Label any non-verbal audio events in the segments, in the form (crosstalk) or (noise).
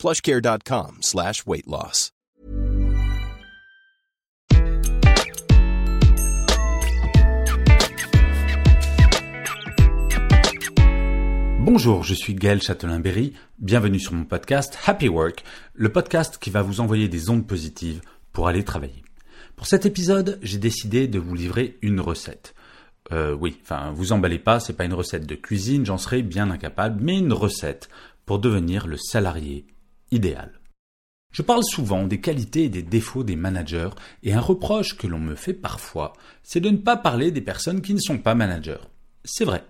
plushcare.com slash weight loss. Bonjour, je suis Gaël Châtelain-Berry. Bienvenue sur mon podcast Happy Work, le podcast qui va vous envoyer des ondes positives pour aller travailler. Pour cet épisode, j'ai décidé de vous livrer une recette. Euh, oui, enfin, vous emballez pas, c'est pas une recette de cuisine, j'en serais bien incapable, mais une recette pour devenir le salarié idéal. Je parle souvent des qualités et des défauts des managers, et un reproche que l'on me fait parfois, c'est de ne pas parler des personnes qui ne sont pas managers. C'est vrai.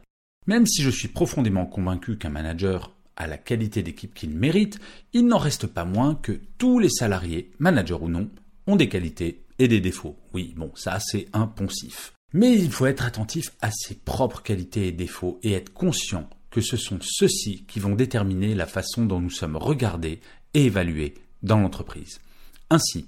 Même si je suis profondément convaincu qu'un manager a la qualité d'équipe qu'il mérite, il n'en reste pas moins que tous les salariés, managers ou non, ont des qualités et des défauts. Oui, bon, ça c'est un poncif. Mais il faut être attentif à ses propres qualités et défauts et être conscient que ce sont ceux-ci qui vont déterminer la façon dont nous sommes regardés et évalués dans l'entreprise. Ainsi,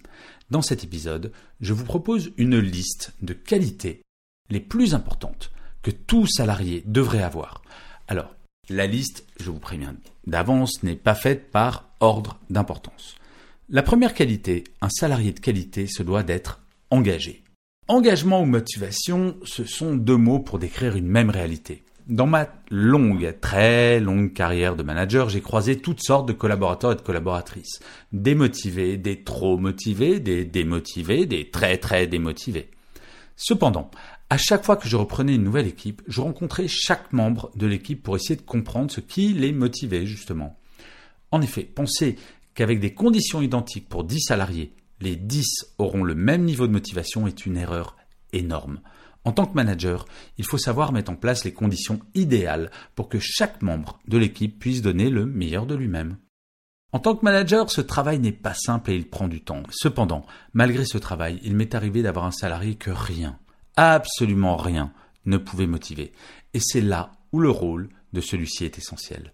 dans cet épisode, je vous propose une liste de qualités les plus importantes que tout salarié devrait avoir. Alors, la liste, je vous préviens d'avance, n'est pas faite par ordre d'importance. La première qualité, un salarié de qualité se doit d'être engagé. Engagement ou motivation, ce sont deux mots pour décrire une même réalité. Dans ma longue, très longue carrière de manager, j'ai croisé toutes sortes de collaborateurs et de collaboratrices. Des motivés, des trop motivés, des démotivés, des très très démotivés. Cependant, à chaque fois que je reprenais une nouvelle équipe, je rencontrais chaque membre de l'équipe pour essayer de comprendre ce qui les motivait justement. En effet, penser qu'avec des conditions identiques pour 10 salariés, les 10 auront le même niveau de motivation est une erreur énorme. En tant que manager, il faut savoir mettre en place les conditions idéales pour que chaque membre de l'équipe puisse donner le meilleur de lui-même. En tant que manager, ce travail n'est pas simple et il prend du temps. Cependant, malgré ce travail, il m'est arrivé d'avoir un salarié que rien, absolument rien, ne pouvait motiver. Et c'est là où le rôle de celui-ci est essentiel.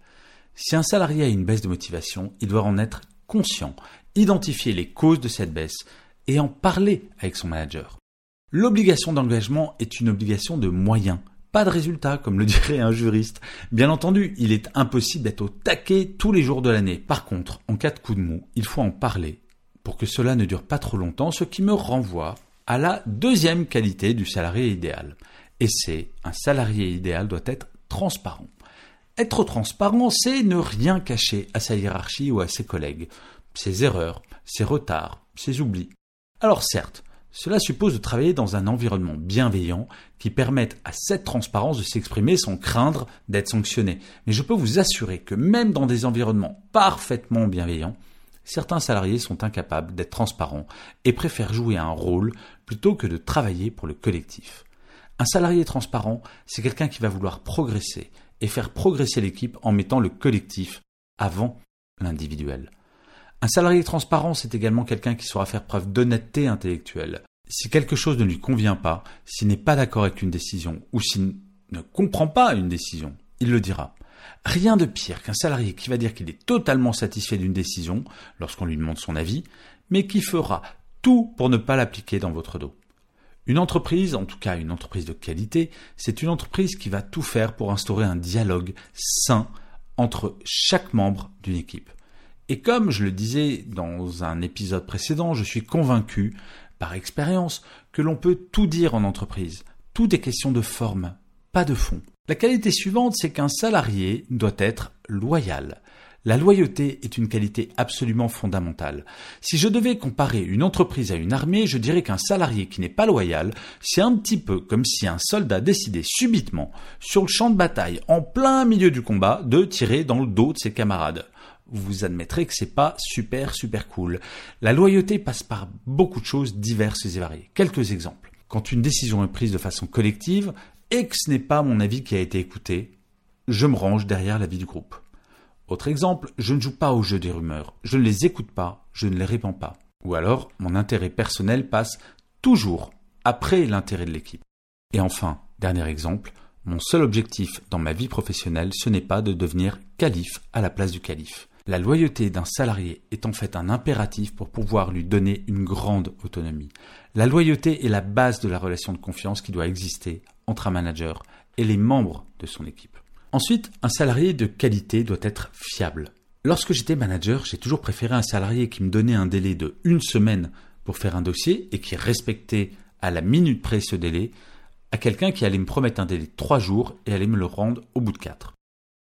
Si un salarié a une baisse de motivation, il doit en être conscient, identifier les causes de cette baisse et en parler avec son manager. L'obligation d'engagement est une obligation de moyens, pas de résultat, comme le (laughs) dirait un juriste. Bien entendu, il est impossible d'être au taquet tous les jours de l'année. Par contre, en cas de coup de mou, il faut en parler pour que cela ne dure pas trop longtemps, ce qui me renvoie à la deuxième qualité du salarié idéal. Et c'est un salarié idéal doit être transparent. Être transparent, c'est ne rien cacher à sa hiérarchie ou à ses collègues, ses erreurs, ses retards, ses oublis. Alors certes, cela suppose de travailler dans un environnement bienveillant qui permette à cette transparence de s'exprimer sans craindre d'être sanctionné. Mais je peux vous assurer que même dans des environnements parfaitement bienveillants, certains salariés sont incapables d'être transparents et préfèrent jouer un rôle plutôt que de travailler pour le collectif. Un salarié transparent, c'est quelqu'un qui va vouloir progresser et faire progresser l'équipe en mettant le collectif avant l'individuel. Un salarié transparent, c'est également quelqu'un qui saura faire preuve d'honnêteté intellectuelle. Si quelque chose ne lui convient pas, s'il n'est pas d'accord avec une décision, ou s'il ne comprend pas une décision, il le dira. Rien de pire qu'un salarié qui va dire qu'il est totalement satisfait d'une décision lorsqu'on lui demande son avis, mais qui fera tout pour ne pas l'appliquer dans votre dos. Une entreprise, en tout cas une entreprise de qualité, c'est une entreprise qui va tout faire pour instaurer un dialogue sain entre chaque membre d'une équipe. Et comme je le disais dans un épisode précédent, je suis convaincu, par expérience, que l'on peut tout dire en entreprise. Tout est question de forme, pas de fond. La qualité suivante, c'est qu'un salarié doit être loyal. La loyauté est une qualité absolument fondamentale. Si je devais comparer une entreprise à une armée, je dirais qu'un salarié qui n'est pas loyal, c'est un petit peu comme si un soldat décidait subitement, sur le champ de bataille, en plein milieu du combat, de tirer dans le dos de ses camarades vous admettrez que c'est pas super super cool. La loyauté passe par beaucoup de choses diverses et variées. Quelques exemples. Quand une décision est prise de façon collective et que ce n'est pas mon avis qui a été écouté, je me range derrière l'avis du groupe. Autre exemple, je ne joue pas au jeu des rumeurs. Je ne les écoute pas, je ne les répands pas. Ou alors, mon intérêt personnel passe toujours après l'intérêt de l'équipe. Et enfin, dernier exemple, mon seul objectif dans ma vie professionnelle, ce n'est pas de devenir calife à la place du calife. La loyauté d'un salarié est en fait un impératif pour pouvoir lui donner une grande autonomie. La loyauté est la base de la relation de confiance qui doit exister entre un manager et les membres de son équipe. Ensuite, un salarié de qualité doit être fiable. Lorsque j'étais manager, j'ai toujours préféré un salarié qui me donnait un délai de une semaine pour faire un dossier et qui respectait à la minute près ce délai, à quelqu'un qui allait me promettre un délai de trois jours et allait me le rendre au bout de quatre.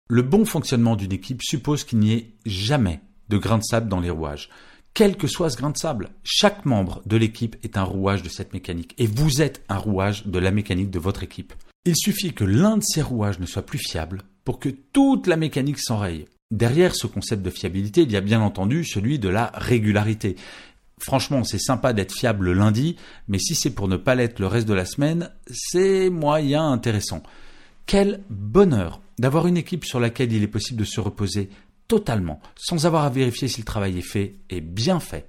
Le bon fonctionnement d'une équipe suppose qu'il n'y ait jamais de grain de sable dans les rouages. Quel que soit ce grain de sable, chaque membre de l'équipe est un rouage de cette mécanique et vous êtes un rouage de la mécanique de votre équipe. Il suffit que l'un de ces rouages ne soit plus fiable pour que toute la mécanique s'enraye. Derrière ce concept de fiabilité, il y a bien entendu celui de la régularité. Franchement, c'est sympa d'être fiable le lundi, mais si c'est pour ne pas l'être le reste de la semaine, c'est moyen intéressant. Quel bonheur d'avoir une équipe sur laquelle il est possible de se reposer totalement, sans avoir à vérifier si le travail est fait et bien fait.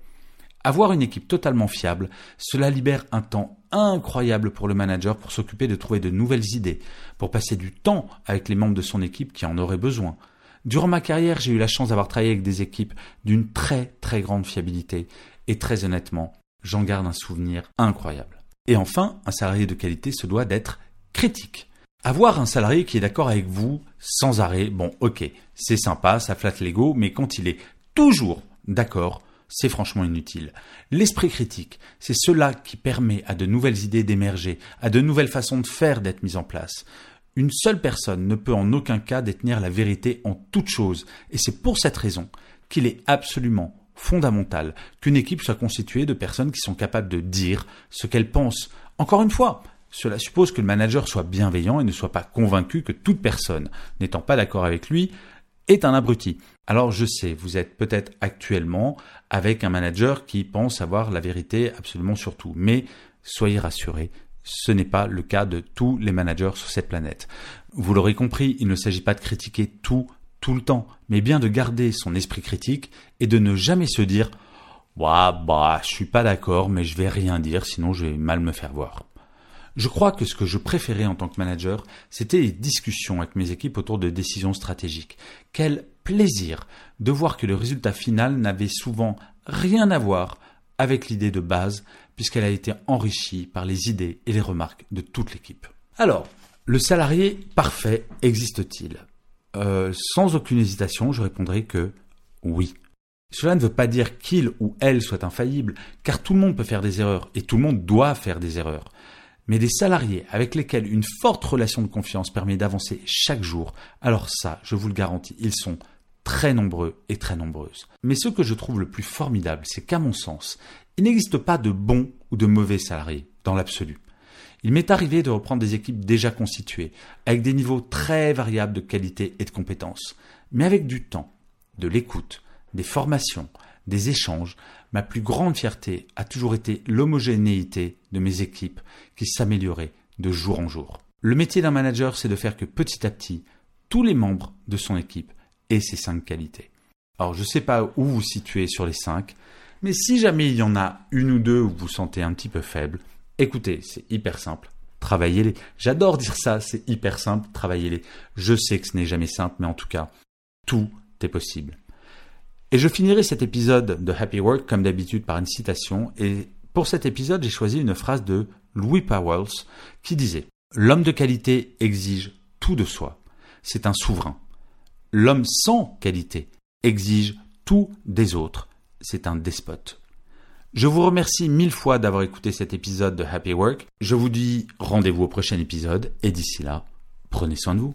Avoir une équipe totalement fiable, cela libère un temps incroyable pour le manager pour s'occuper de trouver de nouvelles idées, pour passer du temps avec les membres de son équipe qui en auraient besoin. Durant ma carrière, j'ai eu la chance d'avoir travaillé avec des équipes d'une très très grande fiabilité et très honnêtement, j'en garde un souvenir incroyable. Et enfin, un salarié de qualité se doit d'être critique. Avoir un salarié qui est d'accord avec vous sans arrêt, bon ok, c'est sympa, ça flatte l'ego, mais quand il est toujours d'accord, c'est franchement inutile. L'esprit critique, c'est cela qui permet à de nouvelles idées d'émerger, à de nouvelles façons de faire d'être mises en place. Une seule personne ne peut en aucun cas détenir la vérité en toute chose, et c'est pour cette raison qu'il est absolument fondamental qu'une équipe soit constituée de personnes qui sont capables de dire ce qu'elles pensent. Encore une fois, cela suppose que le manager soit bienveillant et ne soit pas convaincu que toute personne n'étant pas d'accord avec lui est un abruti. Alors je sais, vous êtes peut-être actuellement avec un manager qui pense avoir la vérité absolument sur tout, mais soyez rassurés, ce n'est pas le cas de tous les managers sur cette planète. Vous l'aurez compris, il ne s'agit pas de critiquer tout tout le temps, mais bien de garder son esprit critique et de ne jamais se dire bah, bah, je suis pas d'accord, mais je vais rien dire, sinon je vais mal me faire voir. Je crois que ce que je préférais en tant que manager, c'était les discussions avec mes équipes autour de décisions stratégiques. Quel plaisir de voir que le résultat final n'avait souvent rien à voir avec l'idée de base, puisqu'elle a été enrichie par les idées et les remarques de toute l'équipe. Alors, le salarié parfait existe-t-il? Euh, Sans aucune hésitation, je répondrai que oui. Cela ne veut pas dire qu'il ou elle soit infaillible, car tout le monde peut faire des erreurs, et tout le monde doit faire des erreurs. Mais des salariés avec lesquels une forte relation de confiance permet d'avancer chaque jour, alors ça, je vous le garantis, ils sont très nombreux et très nombreuses. Mais ce que je trouve le plus formidable, c'est qu'à mon sens, il n'existe pas de bons ou de mauvais salariés, dans l'absolu. Il m'est arrivé de reprendre des équipes déjà constituées, avec des niveaux très variables de qualité et de compétences, mais avec du temps, de l'écoute, des formations, des échanges, ma plus grande fierté a toujours été l'homogénéité de mes équipes qui s'amélioraient de jour en jour. Le métier d'un manager, c'est de faire que petit à petit, tous les membres de son équipe aient ces cinq qualités. Alors je ne sais pas où vous situez sur les cinq, mais si jamais il y en a une ou deux où vous vous sentez un petit peu faible, écoutez, c'est hyper simple. Travaillez-les. J'adore dire ça, c'est hyper simple, travaillez-les. Je sais que ce n'est jamais simple, mais en tout cas, tout est possible. Et je finirai cet épisode de Happy Work comme d'habitude par une citation. Et pour cet épisode, j'ai choisi une phrase de Louis Powell qui disait L'homme de qualité exige tout de soi. C'est un souverain. L'homme sans qualité exige tout des autres. C'est un despote. Je vous remercie mille fois d'avoir écouté cet épisode de Happy Work. Je vous dis rendez-vous au prochain épisode et d'ici là, prenez soin de vous.